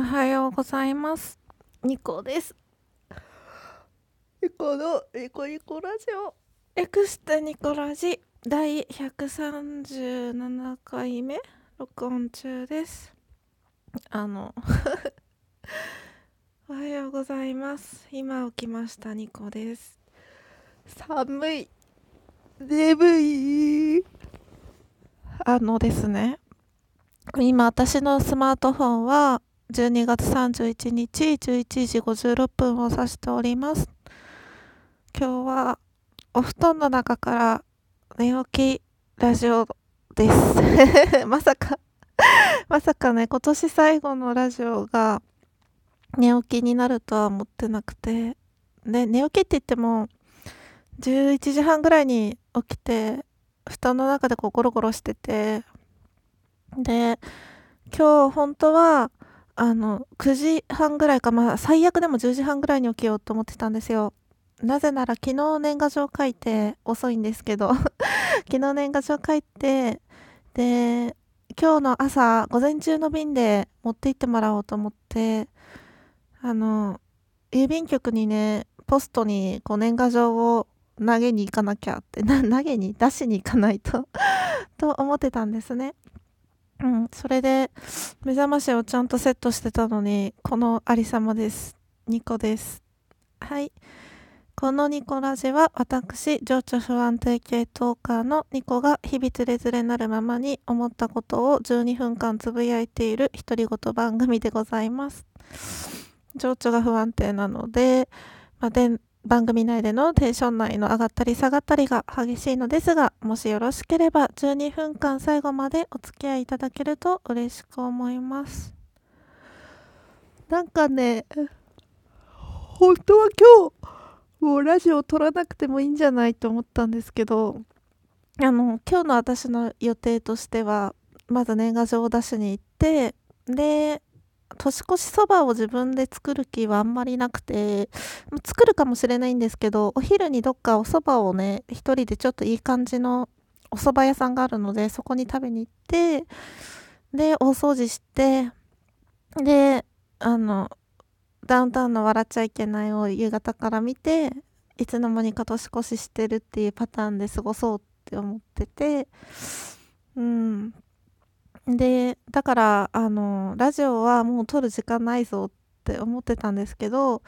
おはようございます。ニコです。ニコのニコニコラジオ。略してニコラジ第137回目録音中です。あの、おはようございます。今起きましたニコです。寒い。眠い。あのですね。今私のスマートフォンは12月31日11時56分を指しております。今日はお布団の中から寝起きラジオです。まさかまさかね今年最後のラジオが寝起きになるとは思ってなくて。で寝起きって言っても11時半ぐらいに起きて布団の中でこうゴロゴロしてて。で今日本当はあの9時半ぐらいかまあ最悪でも10時半ぐらいに起きようと思ってたんですよ。なぜなら昨日年賀状書いて遅いんですけど 昨日年賀状書いてで今日の朝午前中の便で持って行ってもらおうと思ってあの郵便局にねポストにこう年賀状を投げに行かなきゃって投げに出しに行かないと と思ってたんですね。うん、それで目覚ましをちゃんとセットしてたのにこのありさまです。ニコです。はい。このニコラジは私情緒不安定系トーカーのニコが日々つれづれなるままに思ったことを12分間つぶやいている独り言番組でございます。情緒が不安定なので,、まあ、で番組内でのテンション内の上がったり下がったりが激しいのですがもしよろしければ12分間最後までお付き合いいただけると嬉しく思います。なんかね本当は今日もうラジオを撮らなくてもいいんじゃないと思ったんですけどあの今日の私の予定としてはまず年賀状を出しに行ってで年越しそばを自分で作る気はあんまりなくて作るかもしれないんですけどお昼にどっかお蕎麦をね一人でちょっといい感じのお蕎麦屋さんがあるのでそこに食べに行ってで大掃除してであのダウンタウンの「笑っちゃいけない」を夕方から見ていつの間にか年越ししてるっていうパターンで過ごそうって思っててうん。でだからあのラジオはもう撮る時間ないぞって思ってたんですけど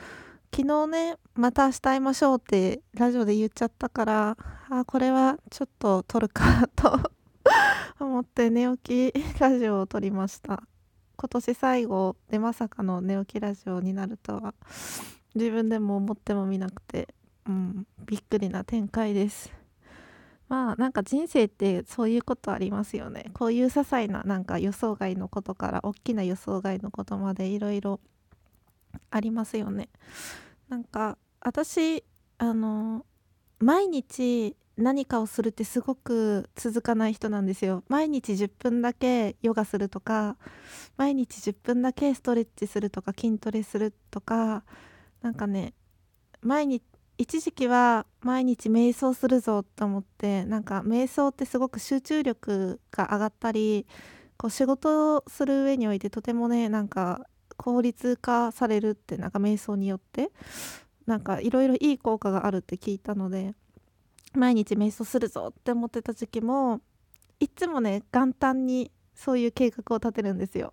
昨日ねまた明日会いましょうってラジオで言っちゃったからあこれはちょっと撮るかと 思って寝起きラジオを撮りました。今年最後でまさかの寝起きラジオになるとは自分でも思ってもみなくてうんびっくりな展開です。まあなんか人生ってそういうことありますよね。こういう些細ななんか予想外のことから大きな予想外のことまでいろいろありますよね。なんか私あの毎日何かをするってすごく続かない人なんですよ。毎日10分だけヨガするとか毎日10分だけストレッチするとか筋トレするとかなんかね毎日一時期は毎日瞑想するぞと思ってなんか瞑想ってすごく集中力が上がったりこう仕事をする上においてとてもねなんか効率化されるってなんか瞑想によってなんかいろいろいい効果があるって聞いたので毎日瞑想するぞって思ってた時期もいつもね元旦にそういう計画を立てるんですよ。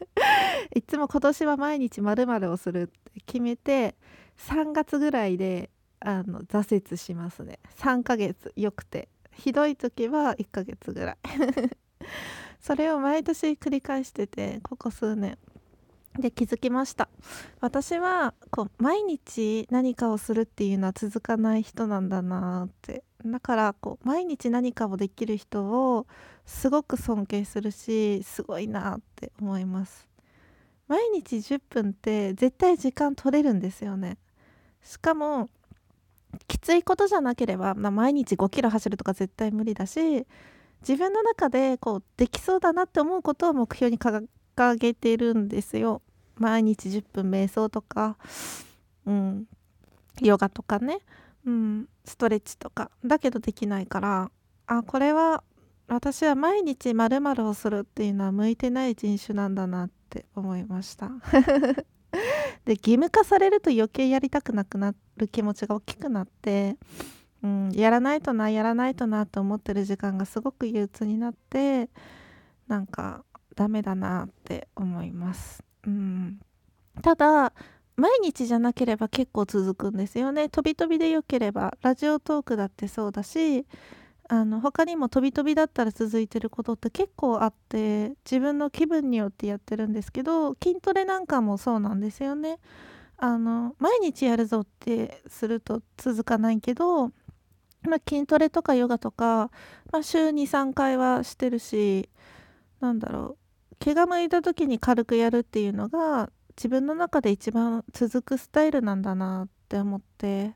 いつも今年は毎日まるをするって決めて3月ぐらいであの挫折しますね。3ヶ月よくてひどい時は1ヶ月ぐらい。それを毎年繰り返しててここ数年。で気づきました。私はこう毎日何かをするっていうのは続かない人なんだなって。だからこう毎日何かをできる人をすごく尊敬するしすごいなって思います。毎日10分って絶対時間取れるんですよね。しかもきついことじゃなければ、まあ、毎日5キロ走るとか絶対無理だし自分の中でこうできそうだなって思うことを目標に掲げてるんですよ。毎日10分瞑想とか、うん、ヨガとかね、うん、ストレッチとか。だけどできないからあこれは私は毎日〇〇をするっていうのは向いてない人種なんだなって思いました。で義務化されると余計やりたくなくなる気持ちが大きくなって、うん、やらないとなやらないとなと思ってる時間がすごく憂鬱になってなんかダメだなって思います、うん、ただ毎日じゃなければ結構続くんですよね。飛び飛びで良ければラジオトークだってそうだしあの他にも飛び飛びだったら続いてることって結構あって自分の気分によってやってるんですけど筋トレなんかもそうなんですよね。あの毎日やるぞってすると続かないけど、まあ、筋トレとかヨガとか、まあ、週23回はしてるしなんだろう気が向いた時に軽くやるっていうのが自分の中で一番続くスタイルなんだなって思って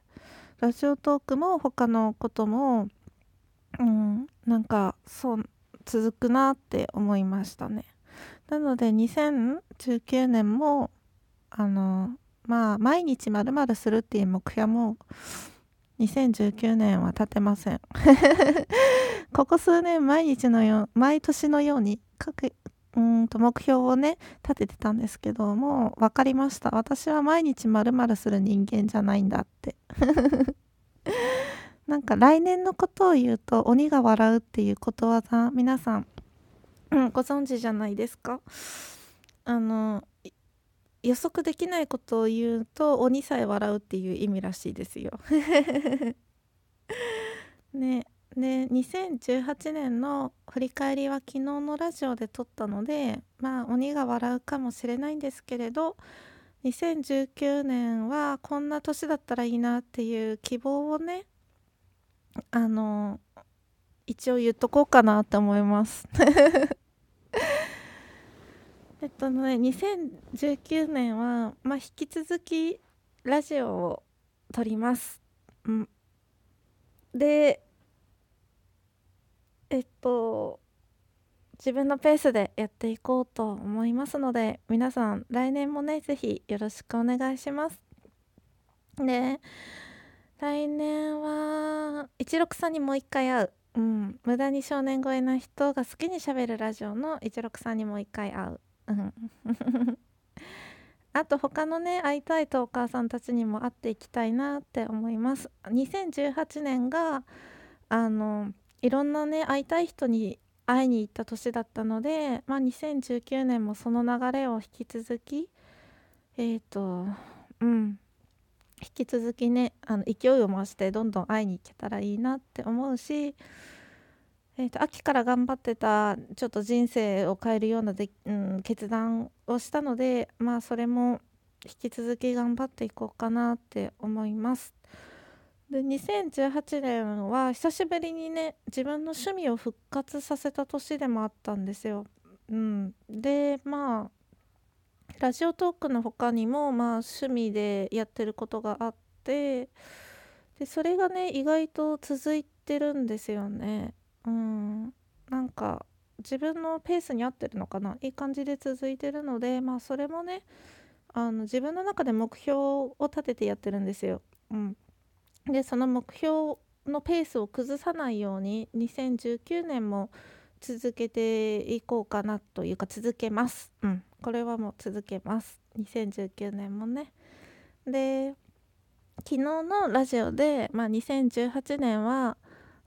ラジオトークも他のこともうん。なんかそう続くなって思いましたね。なので2019年もあのまあ毎日まるするっていう目標も2019年は立てません。ここ数年毎日のよう毎年のように各うんと目標をね立ててたんですけどもう分かりました。私は毎日まるする人間じゃないんだって。なんか来年のことを言うと鬼が笑うっていうことわざ皆さん、うん、ご存知じゃないですか？あの予測できないことを言うと鬼さえ笑うっていう意味らしいですよ。ねで2018年の振り返りは昨日のラジオで撮ったのでまあ鬼が笑うかもしれないんですけれど2019年はこんな年だったらいいなっていう希望をねあの一応言っとこうかなって思います。えっとね2019年はまあ引き続きラジオを撮ります、うん、でえっと自分のペースでやっていこうと思いますので皆さん来年もね是非よろしくお願いします。で来年は一六さんにもう一回会う、うん、無駄に少年超えな人が好きにしゃべるラジオの一六さんにもう一回会う、うん、あと他のね会いたいとお母さんたちにも会っていきたいなって思います。2018年があのいろんなね会いたい人に会いに行った年だったので、まあ、2019年もその流れを引き続きえっ、ー、とうん。引き続きねあの勢いを増してどんどん会いに行けたらいいなって思うし、えーと、秋から頑張ってたちょっと人生を変えるようなで、うん、決断をしたのでまあそれも引き続き頑張っていこうかなって思います。で2018年は久しぶりにね自分の趣味を復活させた年でもあったんですよ。うん、でまあラジオトークの他にもまあ趣味でやってることがあってでそれがね意外と続いてるんですよね。うん。なんか自分のペースに合ってるのかな？いい感じで続いてるのでまあそれもねあの自分の中で目標を立ててやってるんですよ。うん、でその目標のペースを崩さないように2019年も続けていこうかなというか続けます。うん、これはもう続けます。2019年もね。で昨日のラジオで、まあ、2018年は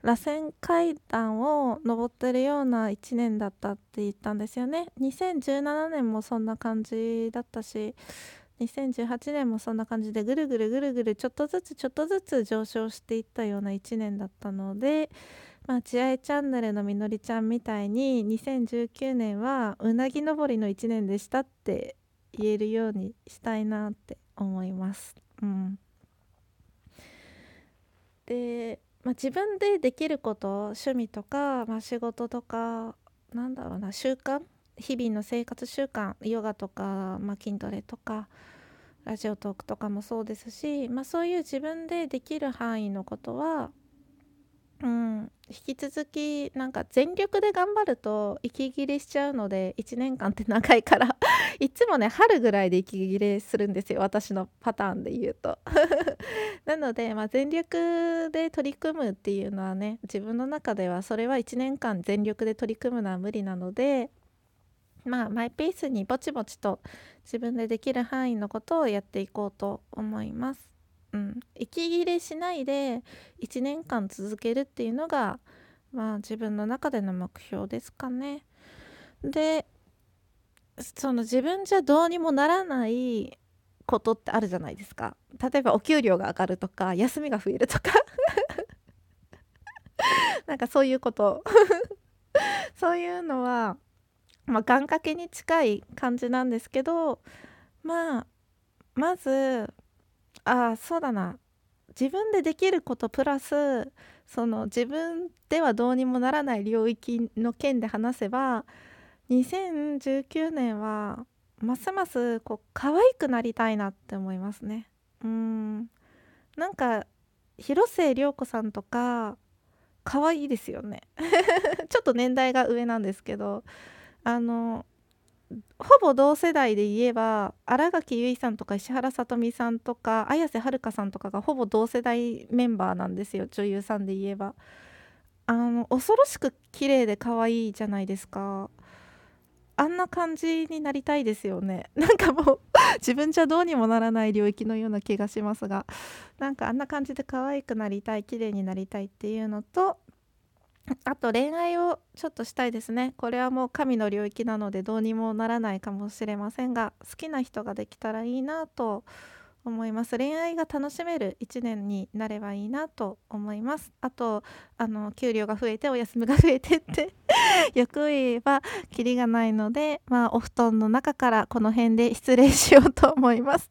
螺旋階段を登ってるような1年だったって言ったんですよね。2017年もそんな感じだったし2018年もそんな感じでぐるぐるぐるぐるちょっとずつちょっとずつ上昇していったような1年だったのでまあ、ちあいチャンネルのみのりちゃんみたいに2019年はうなぎ登りの1年でしたって言えるようにしたいなって思います。うん、で、まあ、自分でできること趣味とか、まあ、仕事とかなんだろうな習慣？日々の生活習慣？ヨガとか、まあ、筋トレとかラジオトークとかもそうですし、まあ、そういう自分でできる範囲のことはうん、引き続きなんか全力で頑張ると息切れしちゃうので1年間って長いから いつもね春ぐらいで息切れするんですよ私のパターンで言うと なので、まあ、全力で取り組むっていうのはね自分の中ではそれは1年間全力で取り組むのは無理なのでまあマイペースにぼちぼちと自分でできる範囲のことをやっていこうと思います。うん、息切れしないで1年間続けるっていうのがまあ自分の中での目標ですかね。でその自分じゃどうにもならないことってあるじゃないですか。例えばお給料が上がるとか休みが増えるとか なんかそういうこと そういうのは、まあ、願掛けに近い感じなんですけどまあまずあそうだな。自分でできることプラスその自分ではどうにもならない領域の件で話せば2019年はますますこう可愛くなりたいなって思いますね。うん。なんか広末涼子さんとか可愛いですよね。ちょっと年代が上なんですけどあのほぼ同世代で言えば新垣結衣さんとか石原さとみさんとか綾瀬はるかさんとかがほぼ同世代メンバーなんですよ女優さんで言えば。あの恐ろしく綺麗で可愛いじゃないですか。あんな感じになりたいですよね。なんかもう自分じゃどうにもならない領域のような気がしますがなんかあんな感じで可愛くなりたい綺麗になりたいっていうのとあと恋愛をちょっとしたいですね。これはもう神の領域なのでどうにもならないかもしれませんが好きな人ができたらいいなと思います。恋愛が楽しめる1年になればいいなと思います。あとあの給料が増えてお休みが増えてって よく言えばキリがないのでまあお布団の中からこの辺で失礼しようと思います。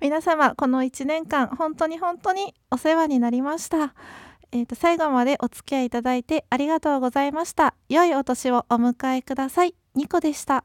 皆様この1年間本当に本当にお世話になりました。えーと、最後までお付き合いいただいてありがとうございました。良いお年をお迎えください。ニコでした。